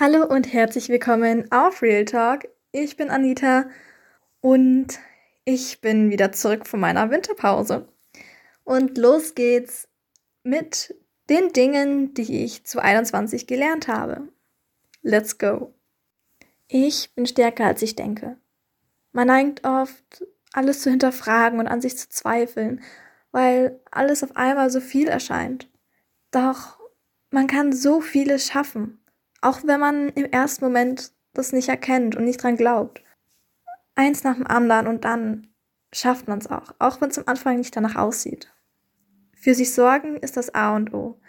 Hallo und herzlich willkommen auf Real Talk. Ich bin Anita und ich bin wieder zurück von meiner Winterpause. Und los geht's mit den Dingen, die ich zu 21 gelernt habe. Let's go. Ich bin stärker als ich denke. Man neigt oft, alles zu hinterfragen und an sich zu zweifeln, weil alles auf einmal so viel erscheint. Doch man kann so vieles schaffen auch wenn man im ersten Moment das nicht erkennt und nicht dran glaubt. Eins nach dem anderen und dann schafft man es auch, auch wenn es am Anfang nicht danach aussieht. Für sich sorgen ist das A und O.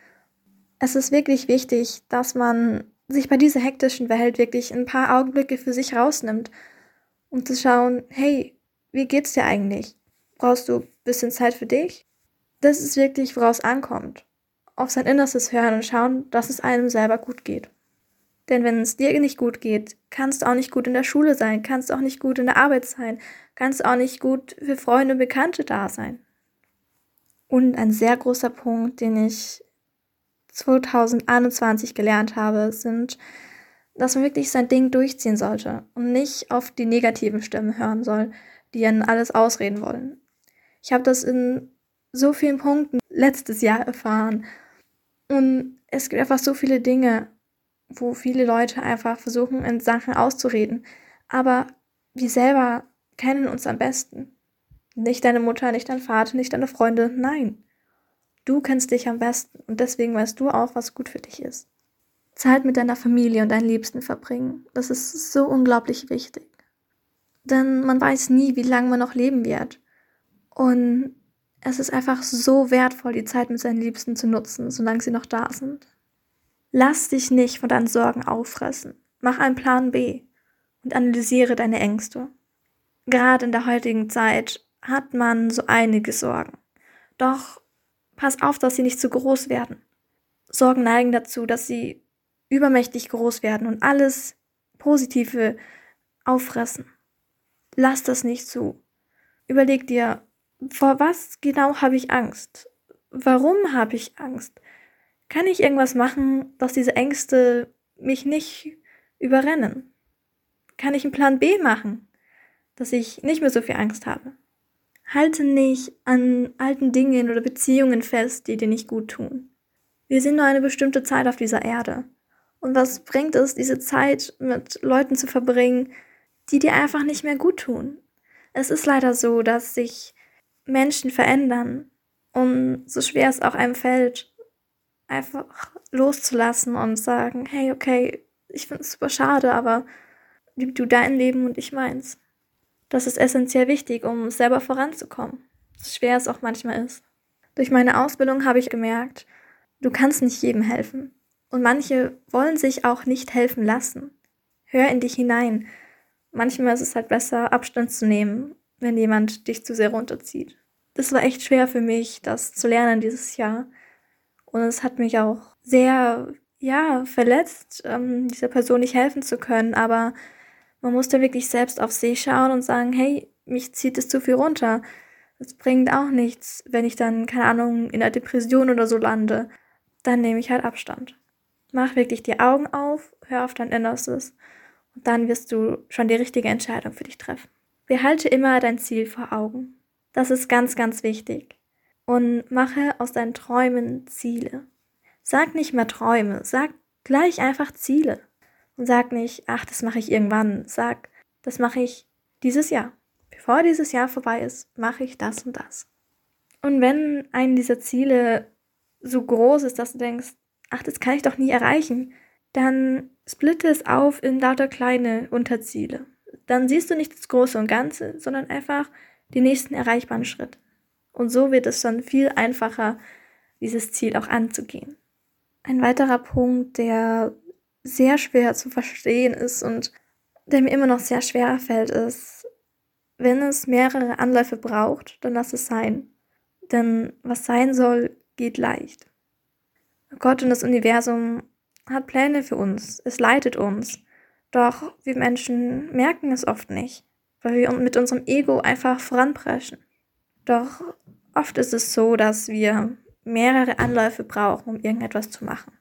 Es ist wirklich wichtig, dass man sich bei dieser hektischen Welt wirklich ein paar Augenblicke für sich rausnimmt, um zu schauen, hey, wie geht's dir eigentlich? Brauchst du ein bisschen Zeit für dich? Das ist wirklich, woraus ankommt. Auf sein Innerstes hören und schauen, dass es einem selber gut geht. Denn wenn es dir nicht gut geht, kannst du auch nicht gut in der Schule sein, kannst du auch nicht gut in der Arbeit sein, kannst du auch nicht gut für Freunde und Bekannte da sein. Und ein sehr großer Punkt, den ich 2021 gelernt habe, sind, dass man wirklich sein Ding durchziehen sollte und nicht auf die negativen Stimmen hören soll, die dann alles ausreden wollen. Ich habe das in so vielen Punkten letztes Jahr erfahren. Und es gibt einfach so viele Dinge, wo viele Leute einfach versuchen, in Sachen auszureden. Aber wir selber kennen uns am besten. Nicht deine Mutter, nicht dein Vater, nicht deine Freunde, nein. Du kennst dich am besten und deswegen weißt du auch, was gut für dich ist. Zeit mit deiner Familie und deinen Liebsten verbringen, das ist so unglaublich wichtig. Denn man weiß nie, wie lange man noch leben wird. Und es ist einfach so wertvoll, die Zeit mit seinen Liebsten zu nutzen, solange sie noch da sind. Lass dich nicht von deinen Sorgen auffressen. Mach einen Plan B und analysiere deine Ängste. Gerade in der heutigen Zeit hat man so einige Sorgen. Doch pass auf, dass sie nicht zu groß werden. Sorgen neigen dazu, dass sie übermächtig groß werden und alles Positive auffressen. Lass das nicht zu. Überleg dir, vor was genau habe ich Angst? Warum habe ich Angst? Kann ich irgendwas machen, dass diese Ängste mich nicht überrennen? Kann ich einen Plan B machen, dass ich nicht mehr so viel Angst habe? Halte nicht an alten Dingen oder Beziehungen fest, die dir nicht gut tun. Wir sind nur eine bestimmte Zeit auf dieser Erde. Und was bringt es, diese Zeit mit Leuten zu verbringen, die dir einfach nicht mehr gut tun? Es ist leider so, dass sich Menschen verändern. Und so schwer es auch einem fällt, einfach loszulassen und sagen, hey, okay, ich finde es super schade, aber lieb du dein Leben und ich meins. Das ist essentiell wichtig, um selber voranzukommen. So schwer es auch manchmal ist. Durch meine Ausbildung habe ich gemerkt, du kannst nicht jedem helfen. Und manche wollen sich auch nicht helfen lassen. Hör in dich hinein. Manchmal ist es halt besser, Abstand zu nehmen, wenn jemand dich zu sehr runterzieht. Das war echt schwer für mich, das zu lernen dieses Jahr. Und es hat mich auch sehr, ja, verletzt, ähm, dieser Person nicht helfen zu können. Aber man muss da wirklich selbst auf sich schauen und sagen, hey, mich zieht es zu viel runter. Es bringt auch nichts, wenn ich dann, keine Ahnung, in einer Depression oder so lande. Dann nehme ich halt Abstand. Mach wirklich die Augen auf, hör auf dein Innerstes und dann wirst du schon die richtige Entscheidung für dich treffen. Behalte immer dein Ziel vor Augen. Das ist ganz, ganz wichtig und mache aus deinen Träumen Ziele. Sag nicht mehr Träume, sag gleich einfach Ziele. Und sag nicht, ach, das mache ich irgendwann. Sag, das mache ich dieses Jahr. Bevor dieses Jahr vorbei ist, mache ich das und das. Und wenn ein dieser Ziele so groß ist, dass du denkst, ach, das kann ich doch nie erreichen, dann splitte es auf in lauter kleine Unterziele. Dann siehst du nicht das Große und Ganze, sondern einfach die nächsten erreichbaren Schritte. Und so wird es dann viel einfacher, dieses Ziel auch anzugehen. Ein weiterer Punkt, der sehr schwer zu verstehen ist und der mir immer noch sehr schwer fällt, ist, wenn es mehrere Anläufe braucht, dann lass es sein. Denn was sein soll, geht leicht. Gott und das Universum hat Pläne für uns, es leitet uns. Doch wir Menschen merken es oft nicht, weil wir mit unserem Ego einfach voranpreschen. Doch oft ist es so, dass wir mehrere Anläufe brauchen, um irgendetwas zu machen.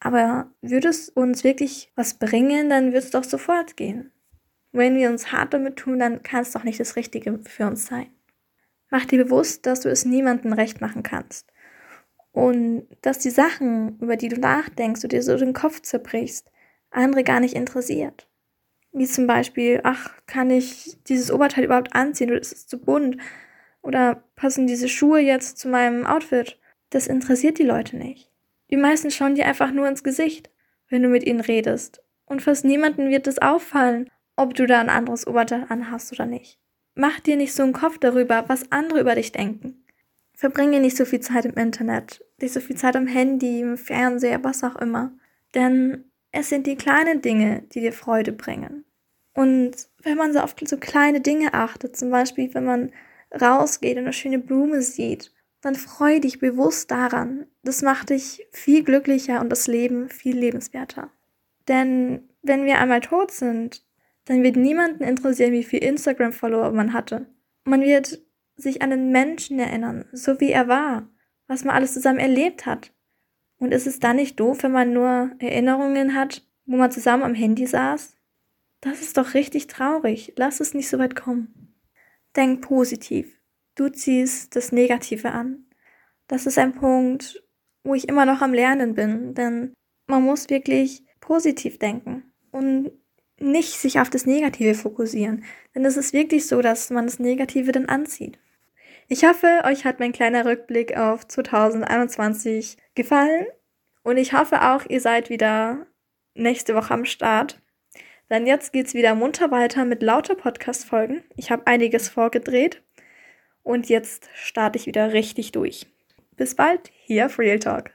Aber würde es uns wirklich was bringen, dann wird es doch sofort gehen. Wenn wir uns hart damit tun, dann kann es doch nicht das Richtige für uns sein. Mach dir bewusst, dass du es niemandem recht machen kannst. Und dass die Sachen, über die du nachdenkst, du dir so den Kopf zerbrichst, andere gar nicht interessiert. Wie zum Beispiel, ach, kann ich dieses Oberteil überhaupt anziehen oder ist es zu bunt? Oder passen diese Schuhe jetzt zu meinem Outfit? Das interessiert die Leute nicht. Die meisten schauen dir einfach nur ins Gesicht, wenn du mit ihnen redest. Und fast niemanden wird es auffallen, ob du da ein anderes Oberteil anhast oder nicht. Mach dir nicht so einen Kopf darüber, was andere über dich denken. Verbringe nicht so viel Zeit im Internet, nicht so viel Zeit am Handy, im Fernseher, was auch immer. Denn es sind die kleinen Dinge, die dir Freude bringen. Und wenn man so auf so kleine Dinge achtet, zum Beispiel wenn man rausgeht und eine schöne Blume sieht, dann freu dich bewusst daran. Das macht dich viel glücklicher und das Leben viel lebenswerter. Denn wenn wir einmal tot sind, dann wird niemanden interessieren, wie viel Instagram-Follower man hatte. Man wird sich an den Menschen erinnern, so wie er war, was man alles zusammen erlebt hat. Und ist es dann nicht doof, wenn man nur Erinnerungen hat, wo man zusammen am Handy saß? Das ist doch richtig traurig. Lass es nicht so weit kommen. Denk positiv. Du ziehst das Negative an. Das ist ein Punkt, wo ich immer noch am Lernen bin, denn man muss wirklich positiv denken und nicht sich auf das Negative fokussieren. Denn es ist wirklich so, dass man das Negative dann anzieht. Ich hoffe, euch hat mein kleiner Rückblick auf 2021 gefallen. Und ich hoffe auch, ihr seid wieder nächste Woche am Start. Denn jetzt geht's wieder munter weiter mit lauter Podcast-Folgen. Ich habe einiges vorgedreht. Und jetzt starte ich wieder richtig durch. Bis bald, hier auf Real Talk.